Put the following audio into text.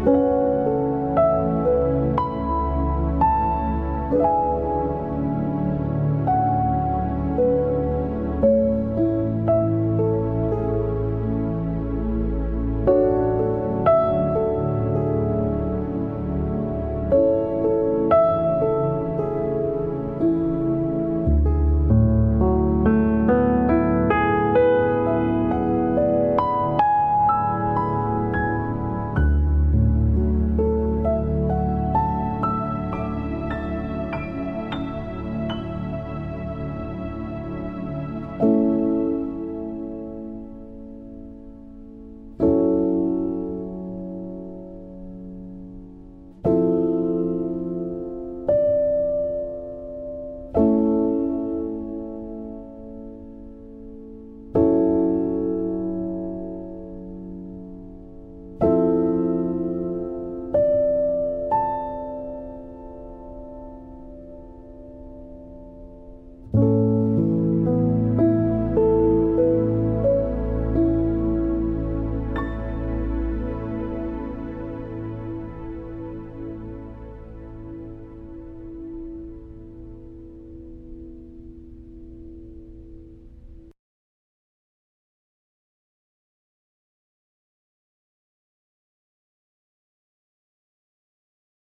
you